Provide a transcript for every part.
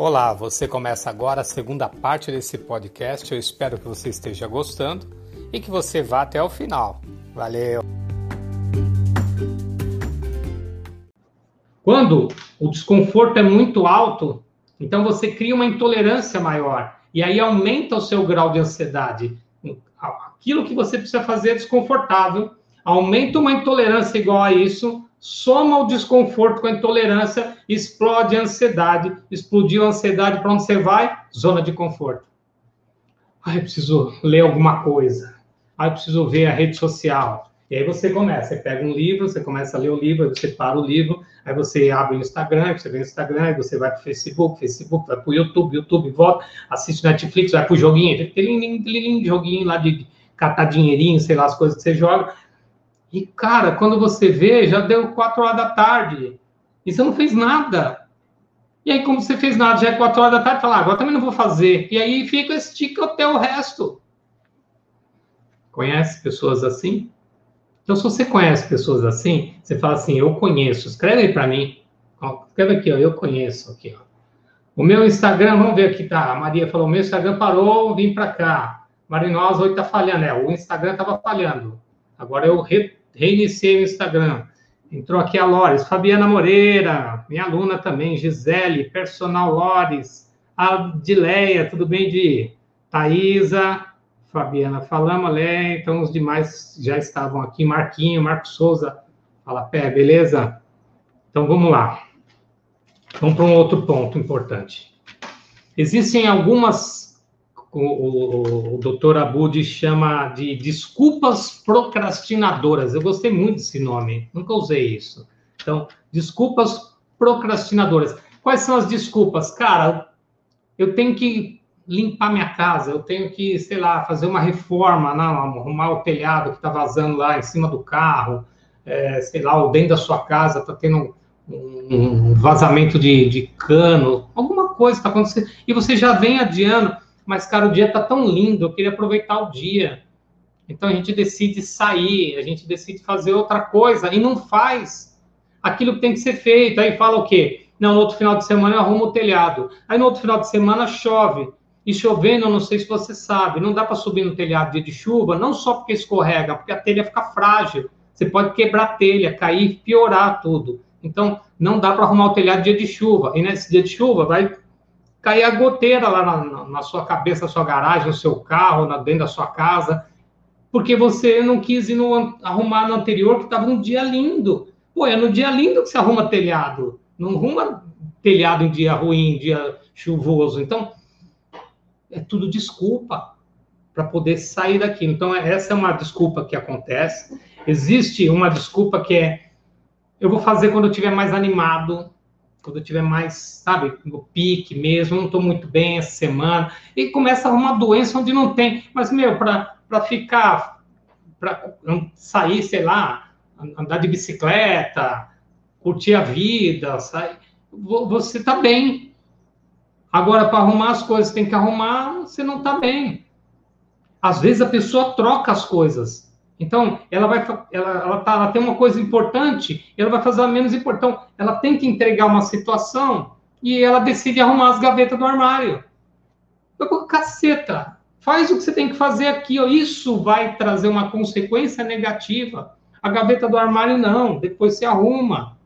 Olá, você começa agora a segunda parte desse podcast. Eu espero que você esteja gostando e que você vá até o final. Valeu! Quando o desconforto é muito alto, então você cria uma intolerância maior e aí aumenta o seu grau de ansiedade. Aquilo que você precisa fazer é desconfortável, aumenta uma intolerância igual a isso, soma o desconforto com a intolerância, explode a ansiedade. Explodiu a ansiedade, para onde você vai? Zona de conforto. Ah, eu preciso ler alguma coisa. Ah, eu preciso ver a rede social. E aí você começa, você pega um livro, você começa a ler o livro, aí você para o livro, aí você abre o Instagram, você vê o Instagram, aí você vai para o Facebook, Facebook, vai para o YouTube, YouTube, volta, assiste Netflix, vai para o joguinho, aquele joguinho lá de catar dinheirinho, sei lá, as coisas que você joga, e, cara, quando você vê, já deu quatro horas da tarde. E você não fez nada. E aí, como você fez nada, já é quatro horas da tarde, fala, ah, agora também não vou fazer. E aí fica, estica até o resto. Conhece pessoas assim? Então, se você conhece pessoas assim, você fala assim, eu conheço. Escreve aí para mim. Ó, escreve aqui, ó, eu conheço. Aqui, ó. O meu Instagram, vamos ver aqui, tá? A Maria falou, o meu Instagram parou, vim para cá. Marinosa hoje tá falhando. É, o Instagram tava falhando. Agora eu re reiniciei o Instagram. Entrou aqui a Lores, Fabiana Moreira, minha aluna também, Gisele, Personal Lores, a Dileia, tudo bem, Di? Thaisa, Fabiana, falamos, Lé, então os demais já estavam aqui, Marquinho, Marcos Souza, fala pé, beleza? Então vamos lá. Vamos para um outro ponto importante. Existem algumas o, o, o doutor Abud chama de desculpas procrastinadoras. Eu gostei muito desse nome, nunca usei isso. Então, desculpas procrastinadoras. Quais são as desculpas? Cara, eu tenho que limpar minha casa, eu tenho que, sei lá, fazer uma reforma, não, arrumar o telhado que está vazando lá em cima do carro, é, sei lá, o dentro da sua casa está tendo um, um vazamento de, de cano, alguma coisa está acontecendo, e você já vem adiando mas, cara, o dia está tão lindo, eu queria aproveitar o dia. Então a gente decide sair, a gente decide fazer outra coisa e não faz aquilo que tem que ser feito. Aí fala o quê? Não, no outro final de semana eu arrumo o telhado. Aí no outro final de semana chove. E chovendo, eu não sei se você sabe, não dá para subir no telhado dia de chuva, não só porque escorrega, porque a telha fica frágil. Você pode quebrar a telha, cair, piorar tudo. Então, não dá para arrumar o telhado dia de chuva. E nesse dia de chuva, vai cair a goteira lá na, na, sua cabeça, na sua garagem, no seu carro, na, dentro da sua casa, porque você não quis ir no, arrumar no anterior, que estava um dia lindo. Pô, é no dia lindo que você arruma telhado, não arruma telhado em dia ruim, dia chuvoso. Então, é tudo desculpa para poder sair daqui. Então, essa é uma desculpa que acontece. Existe uma desculpa que é: eu vou fazer quando eu estiver mais animado, quando eu tiver mais, sabe, no pique mesmo, não estou muito bem essa semana, e começa a arrumar doença onde não tem. Mas, meu, para ficar, para sair, sei lá, andar de bicicleta, curtir a vida, sair, você está bem. Agora, para arrumar as coisas, tem que arrumar, você não está bem. Às vezes a pessoa troca as coisas. Então, ela vai, ela, ela, tá, ela tem uma coisa importante, ela vai fazer a menos importante. Então, ela tem que entregar uma situação e ela decide arrumar as gavetas do armário. Eu, caceta, faz o que você tem que fazer aqui, ó. isso vai trazer uma consequência negativa. A gaveta do armário não, depois você arruma.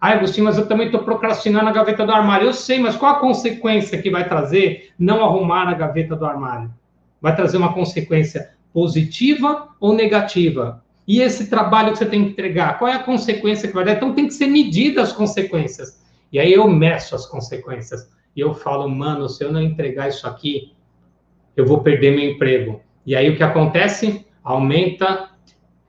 Ah, Agostinho, mas eu também estou procrastinando a gaveta do armário. Eu sei, mas qual a consequência que vai trazer não arrumar a gaveta do armário? Vai trazer uma consequência positiva ou negativa? E esse trabalho que você tem que entregar, qual é a consequência que vai dar? Então tem que ser medida as consequências. E aí eu meço as consequências. E eu falo, mano, se eu não entregar isso aqui, eu vou perder meu emprego. E aí o que acontece? Aumenta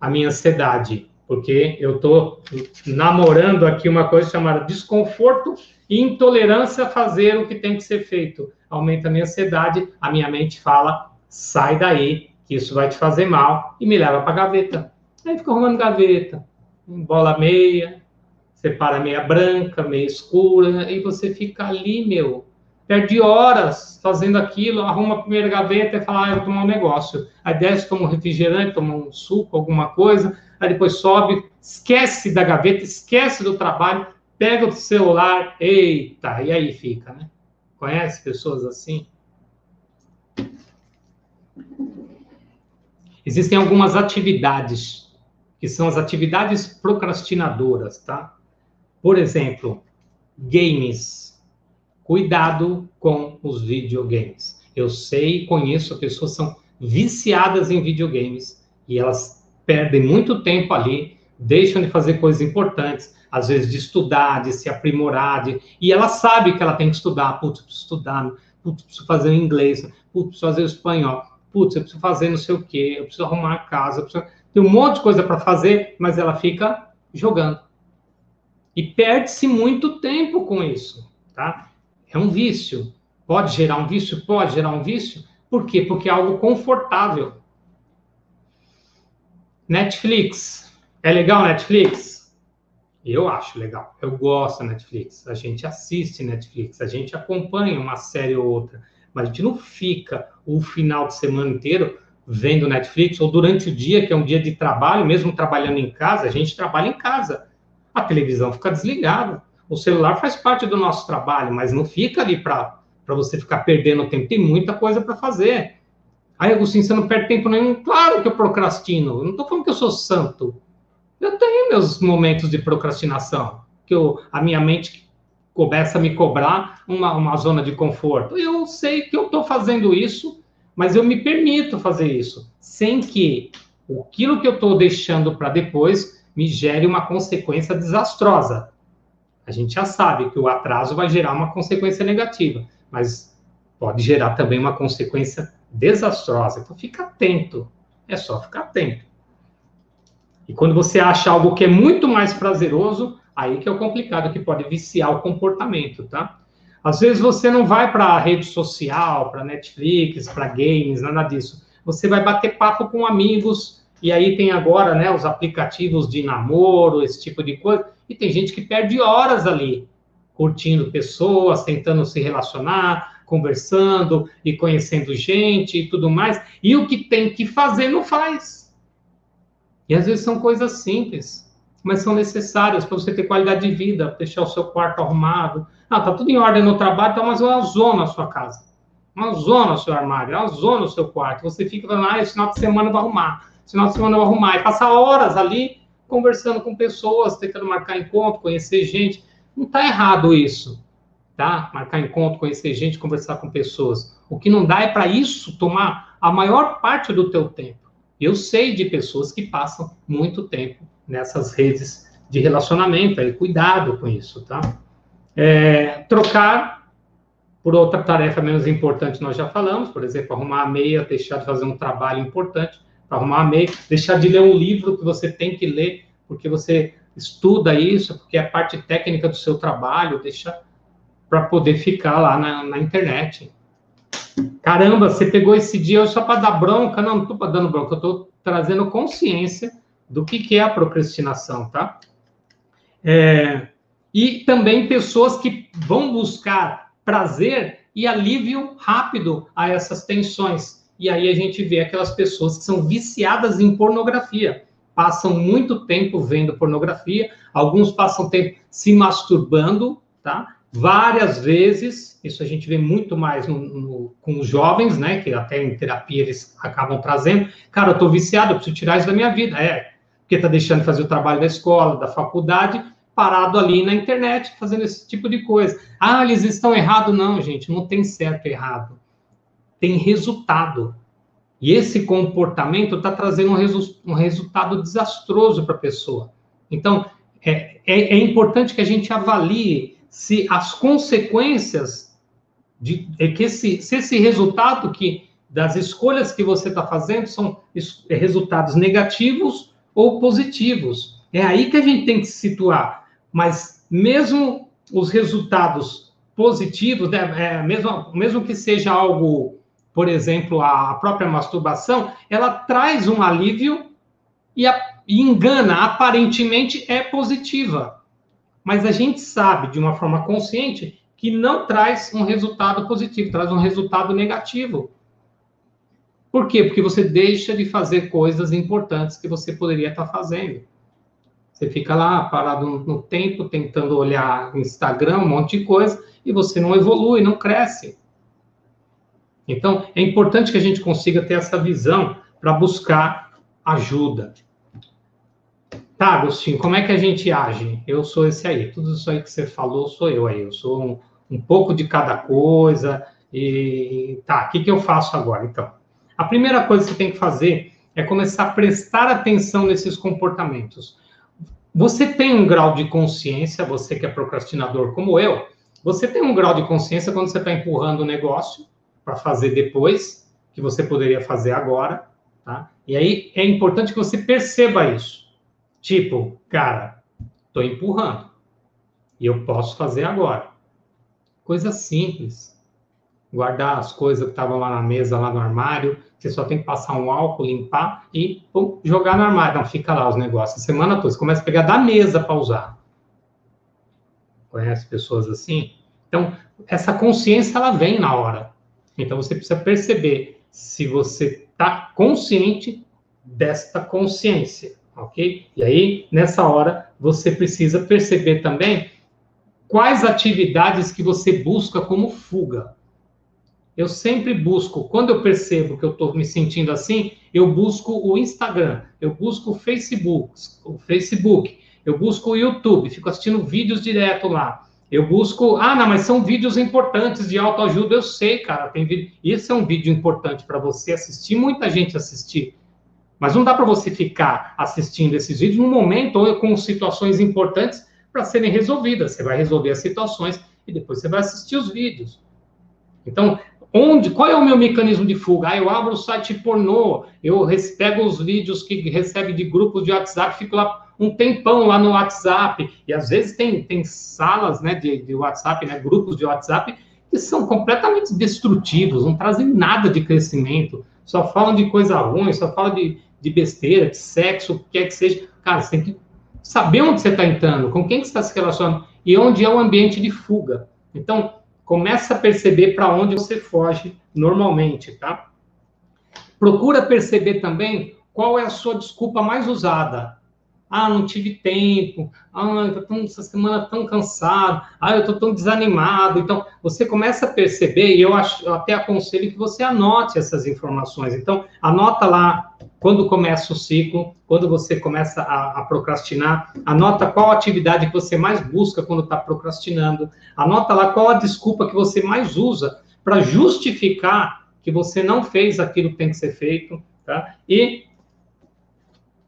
a minha ansiedade, porque eu estou namorando aqui uma coisa chamada desconforto e intolerância a fazer o que tem que ser feito. Aumenta a minha ansiedade, a minha mente fala, sai daí, que isso vai te fazer mal, e me leva para gaveta. Aí fica arrumando gaveta, bola meia, separa meia branca, meia escura, e você fica ali, meu, perde horas fazendo aquilo, arruma a primeira gaveta e fala, ah, eu vou tomar um negócio. Aí desce, toma um refrigerante, toma um suco, alguma coisa, aí depois sobe, esquece da gaveta, esquece do trabalho, pega o celular, eita, e aí fica, né? Conhece pessoas assim? Existem algumas atividades que são as atividades procrastinadoras, tá? Por exemplo, games. Cuidado com os videogames. Eu sei, conheço pessoas são viciadas em videogames e elas perdem muito tempo ali, deixam de fazer coisas importantes, às vezes de estudar, de se aprimorar, de... e ela sabe que ela tem que estudar, putz, preciso estudar, putz, preciso fazer o inglês, putz, preciso fazer o espanhol, putz, eu preciso fazer não sei o quê, eu preciso arrumar a casa, preciso... tem um monte de coisa para fazer, mas ela fica jogando. E perde-se muito tempo com isso, tá? É um vício. Pode gerar um vício? Pode gerar um vício. Por quê? Porque é algo confortável. Netflix. É legal Netflix? Eu acho legal. Eu gosto da Netflix. A gente assiste Netflix, a gente acompanha uma série ou outra, mas a gente não fica o final de semana inteiro vendo Netflix ou durante o dia, que é um dia de trabalho, mesmo trabalhando em casa, a gente trabalha em casa a televisão fica desligada. O celular faz parte do nosso trabalho, mas não fica ali para você ficar perdendo tempo. Tem muita coisa para fazer. Aí, Agostinho, você não perde tempo nenhum? Claro que eu procrastino. Eu não estou falando que eu sou santo. Eu tenho meus momentos de procrastinação, que eu, a minha mente começa a me cobrar uma, uma zona de conforto. Eu sei que eu estou fazendo isso, mas eu me permito fazer isso, sem que aquilo que eu estou deixando para depois me gere uma consequência desastrosa. A gente já sabe que o atraso vai gerar uma consequência negativa, mas pode gerar também uma consequência desastrosa. Então, fica atento. É só ficar atento. E quando você acha algo que é muito mais prazeroso, aí que é o complicado, que pode viciar o comportamento, tá? Às vezes você não vai para rede social, para Netflix, para games, nada disso. Você vai bater papo com amigos, e aí tem agora, né, os aplicativos de namoro, esse tipo de coisa, e tem gente que perde horas ali, curtindo pessoas, tentando se relacionar, conversando e conhecendo gente e tudo mais, e o que tem que fazer não faz. E às vezes são coisas simples, mas são necessárias para você ter qualidade de vida, deixar o seu quarto arrumado. Ah, tá tudo em ordem no trabalho, tá, mas é uma zona a sua casa. Uma zona o seu armário, é uma zona o seu quarto. Você fica falando, ah, esse final de semana eu vou arrumar final de semana eu arrumar e passar horas ali conversando com pessoas, tentando marcar encontro, conhecer gente. Não está errado isso, tá? Marcar encontro, conhecer gente, conversar com pessoas. O que não dá é para isso tomar a maior parte do teu tempo. Eu sei de pessoas que passam muito tempo nessas redes de relacionamento, aí cuidado com isso, tá? É, trocar por outra tarefa menos importante, nós já falamos, por exemplo, arrumar a meia, deixar de fazer um trabalho importante para arrumar meio, deixar de ler um livro que você tem que ler, porque você estuda isso, porque é parte técnica do seu trabalho, deixa para poder ficar lá na, na, internet. Caramba, você pegou esse dia só para dar bronca? Não, não estou dando bronca, eu estou trazendo consciência do que, que é a procrastinação, tá? É, e também pessoas que vão buscar prazer e alívio rápido a essas tensões. E aí a gente vê aquelas pessoas que são viciadas em pornografia, passam muito tempo vendo pornografia, alguns passam tempo se masturbando, tá? Várias vezes, isso a gente vê muito mais no, no, com os jovens, né? Que até em terapia eles acabam trazendo. Cara, eu tô viciado, eu preciso tirar isso da minha vida. É, porque tá deixando de fazer o trabalho da escola, da faculdade, parado ali na internet, fazendo esse tipo de coisa. Ah, eles estão errados? Não, gente, não tem certo e errado tem resultado. E esse comportamento está trazendo um, resu um, resultado desastroso para a pessoa. Então, é, é, é, importante que a gente avalie se as consequências de é que esse, se esse resultado que das escolhas que você está fazendo são resultados negativos ou positivos. É aí que a gente tem que se situar. Mas mesmo os resultados positivos, né, é, mesmo, mesmo que seja algo por exemplo, a própria masturbação, ela traz um alívio e, a, e engana, aparentemente é positiva. Mas a gente sabe, de uma forma consciente, que não traz um resultado positivo, traz um resultado negativo. Por quê? Porque você deixa de fazer coisas importantes que você poderia estar fazendo. Você fica lá parado no tempo, tentando olhar Instagram, um monte de coisa, e você não evolui, não cresce. Então, é importante que a gente consiga ter essa visão para buscar ajuda. Tá, Agostinho, como é que a gente age? Eu sou esse aí. Tudo isso aí que você falou sou eu aí. Eu sou um, um pouco de cada coisa. E tá, o que, que eu faço agora? Então, a primeira coisa que você tem que fazer é começar a prestar atenção nesses comportamentos. Você tem um grau de consciência, você que é procrastinador como eu, você tem um grau de consciência quando você está empurrando o negócio para fazer depois, que você poderia fazer agora, tá? E aí é importante que você perceba isso. Tipo, cara, estou empurrando e eu posso fazer agora. Coisa simples. Guardar as coisas que estavam lá na mesa, lá no armário. Você só tem que passar um álcool, limpar e pum, jogar no armário. Não, fica lá os negócios. A semana toda. Você começa a pegar da mesa para usar. Conhece pessoas assim? Então, essa consciência, ela vem na hora. Então, você precisa perceber se você está consciente desta consciência ok? E aí, nessa hora, você precisa perceber também quais atividades que você busca como fuga. Eu sempre busco, quando eu percebo que eu estou me sentindo assim, eu busco o Instagram, eu busco o Facebook, o Facebook, eu busco o YouTube, fico assistindo vídeos direto lá. Eu busco, ah, não, mas são vídeos importantes de autoajuda, eu sei, cara, tem vídeo. Isso é um vídeo importante para você assistir, muita gente assistir. Mas não dá para você ficar assistindo esses vídeos num momento ou com situações importantes para serem resolvidas. Você vai resolver as situações e depois você vai assistir os vídeos. Então, onde, qual é o meu mecanismo de fuga? Ah, eu abro o site pornô, eu pego os vídeos que recebe de grupos de WhatsApp, fico lá um tempão lá no WhatsApp, e às vezes tem, tem salas né, de, de WhatsApp, né, grupos de WhatsApp, que são completamente destrutivos, não trazem nada de crescimento, só falam de coisa ruim, só falam de, de besteira, de sexo, o que quer que seja. Cara, você tem que saber onde você está entrando, com quem que você está se relacionando e onde é o ambiente de fuga. Então, começa a perceber para onde você foge normalmente, tá? Procura perceber também qual é a sua desculpa mais usada. Ah, não tive tempo. Ah, eu tô essa semana tão cansado. Ah, eu estou tão desanimado. Então, você começa a perceber, e eu, acho, até aconselho que você anote essas informações. Então, anota lá quando começa o ciclo, quando você começa a, a procrastinar, anota qual atividade que você mais busca quando está procrastinando. Anota lá qual a desculpa que você mais usa para justificar que você não fez aquilo que tem que ser feito. Tá? E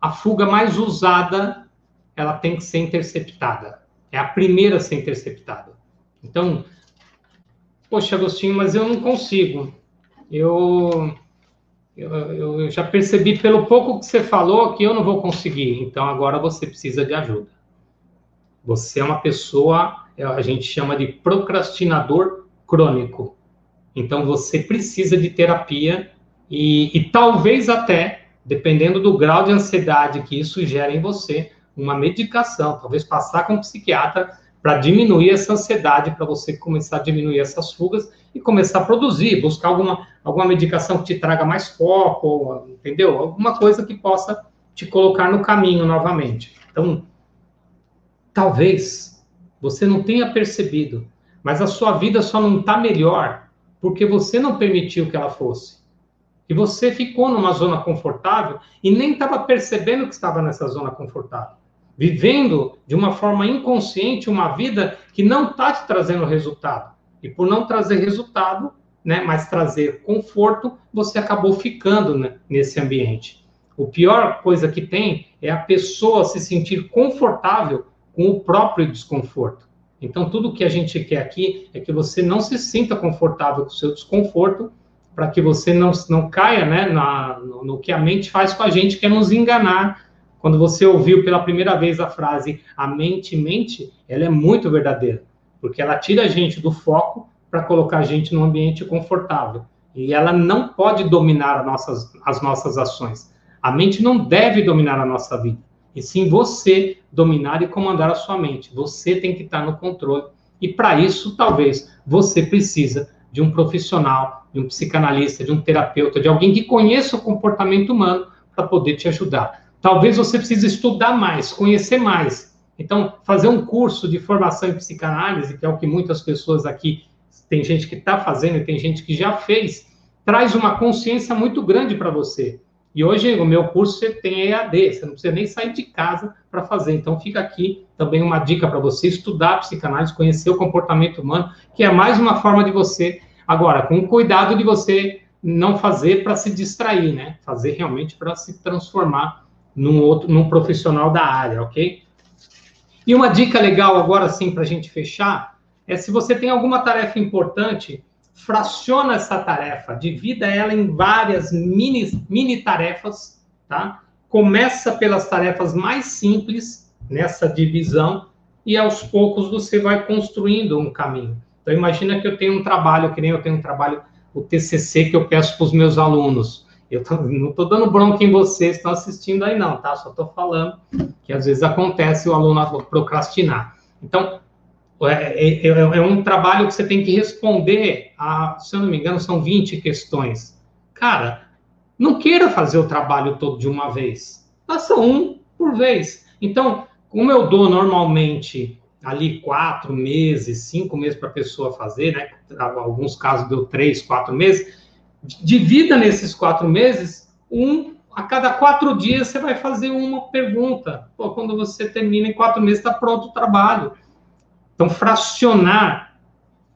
a fuga mais usada, ela tem que ser interceptada. É a primeira a ser interceptada. Então, poxa, Agostinho, mas eu não consigo. Eu, eu, eu já percebi pelo pouco que você falou que eu não vou conseguir. Então, agora você precisa de ajuda. Você é uma pessoa, a gente chama de procrastinador crônico. Então, você precisa de terapia e, e talvez até dependendo do grau de ansiedade que isso gera em você, uma medicação, talvez passar com um psiquiatra para diminuir essa ansiedade, para você começar a diminuir essas fugas e começar a produzir, buscar alguma, alguma medicação que te traga mais foco, entendeu? Alguma coisa que possa te colocar no caminho novamente. Então, talvez você não tenha percebido, mas a sua vida só não está melhor porque você não permitiu que ela fosse. E você ficou numa zona confortável e nem estava percebendo que estava nessa zona confortável. Vivendo de uma forma inconsciente uma vida que não está te trazendo resultado. E por não trazer resultado, né, mas trazer conforto, você acabou ficando né, nesse ambiente. O pior coisa que tem é a pessoa se sentir confortável com o próprio desconforto. Então, tudo que a gente quer aqui é que você não se sinta confortável com o seu desconforto para que você não, não caia né, na, no, no, que a mente faz com a gente, que é nos enganar. Quando você ouviu pela primeira vez a frase a mente mente, ela é muito verdadeira, porque ela tira a gente do foco para colocar a gente num ambiente confortável. E ela não pode dominar as nossas, as nossas ações. A mente não deve dominar a nossa vida. E sim você dominar e comandar a sua mente. Você tem que estar no controle. E para isso, talvez, você precisa de um profissional, de um psicanalista, de um terapeuta, de alguém que conheça o comportamento humano para poder te ajudar. talvez você precise estudar mais, conhecer mais. Então, fazer um curso de formação em psicanálise, que é o que muitas pessoas aqui, tem gente que está fazendo e tem gente que já fez, traz uma consciência muito grande para você. E hoje o meu curso você tem EAD, você não precisa nem sair de casa para fazer. Então fica aqui também uma dica para você estudar psicanálise, conhecer o comportamento humano, que é mais uma forma de você agora com cuidado de você não fazer para se distrair, né? Fazer realmente para se transformar num outro, num profissional da área, ok? E uma dica legal agora sim para a gente fechar é se você tem alguma tarefa importante, fraciona essa tarefa, divida ela em várias mini, mini tarefas, tá? Começa pelas tarefas mais simples nessa divisão e aos poucos você vai construindo um caminho. Então imagina que eu tenho um trabalho, que nem eu tenho um trabalho, o TCC que eu peço para os meus alunos. Eu tô, não estou dando bronca em vocês, estão assistindo aí não, tá? Só estou falando que às vezes acontece o aluno procrastinar. Então, é, é, é, é, um trabalho que você tem que responder a, se eu não me engano, são 20 questões. Cara, não queira fazer o trabalho todo de uma vez. Faça um por vez. Então, como eu dou normalmente ali quatro meses, cinco meses para a pessoa fazer, né? Alguns casos deu três, quatro meses. Divida nesses quatro meses, um a cada quatro dias você vai fazer uma pergunta. Pô, quando você termina em quatro meses, está pronto o trabalho. Então, fracionar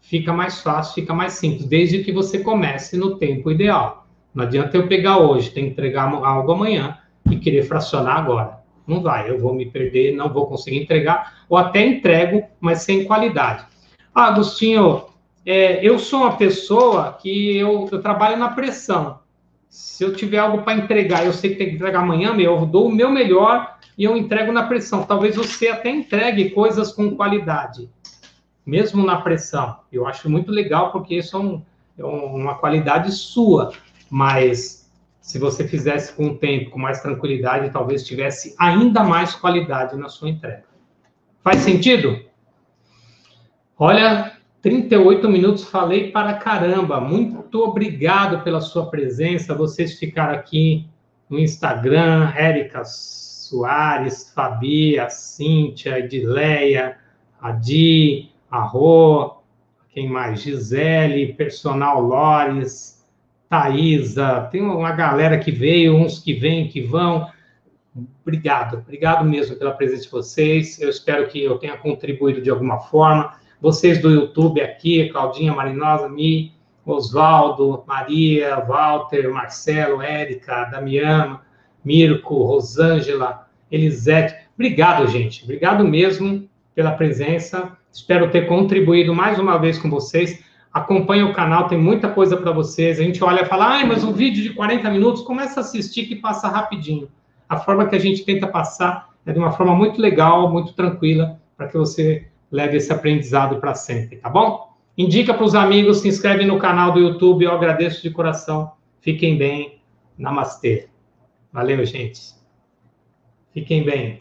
fica mais fácil, fica mais simples, desde que você comece no tempo ideal. Não adianta eu pegar hoje, tem que entregar algo amanhã e querer fracionar agora. Não vai, eu vou me perder, não vou conseguir entregar, ou até entrego, mas sem qualidade. Ah, Agostinho, é, eu sou uma pessoa que eu, eu, trabalho na pressão. Se eu tiver algo para entregar, eu sei que tem que entregar amanhã, eu dou o meu melhor e eu entrego na pressão. Talvez você até entregue coisas com qualidade, mesmo na pressão. Eu acho muito legal, porque isso é, um, é uma qualidade sua. Mas se você fizesse com o tempo, com mais tranquilidade, talvez tivesse ainda mais qualidade na sua entrega. Faz sentido? Olha, 38 minutos falei para caramba. Muito obrigado pela sua presença. Vocês ficaram aqui no Instagram, Éricas Soares, Fabi, a Cíntia, Edileia, a Di, a Rô, quem mais? Gisele, Personal Lores, Thaisa, tem uma galera que veio, uns que vêm, que vão. Obrigado, obrigado mesmo pela presença de vocês. Eu espero que eu tenha contribuído de alguma forma. Vocês do YouTube aqui, Claudinha Marinosa, Mi, Oswaldo, Maria, Walter, Marcelo, Érica, Damiana, Mirko, Rosângela, Elisete. Obrigado, gente. Obrigado mesmo pela presença. Espero ter contribuído mais uma vez com vocês. Acompanhe o canal, tem muita coisa para vocês. A gente olha e fala, ah, mas um vídeo de 40 minutos, começa a assistir que passa rapidinho. A forma que a gente tenta passar é de uma forma muito legal, muito tranquila, para que você leve esse aprendizado para sempre, tá bom? Indica para os amigos, se inscreve no canal do YouTube, eu agradeço de coração. Fiquem bem. Namastê. Valeu, gente. Fiquem bem.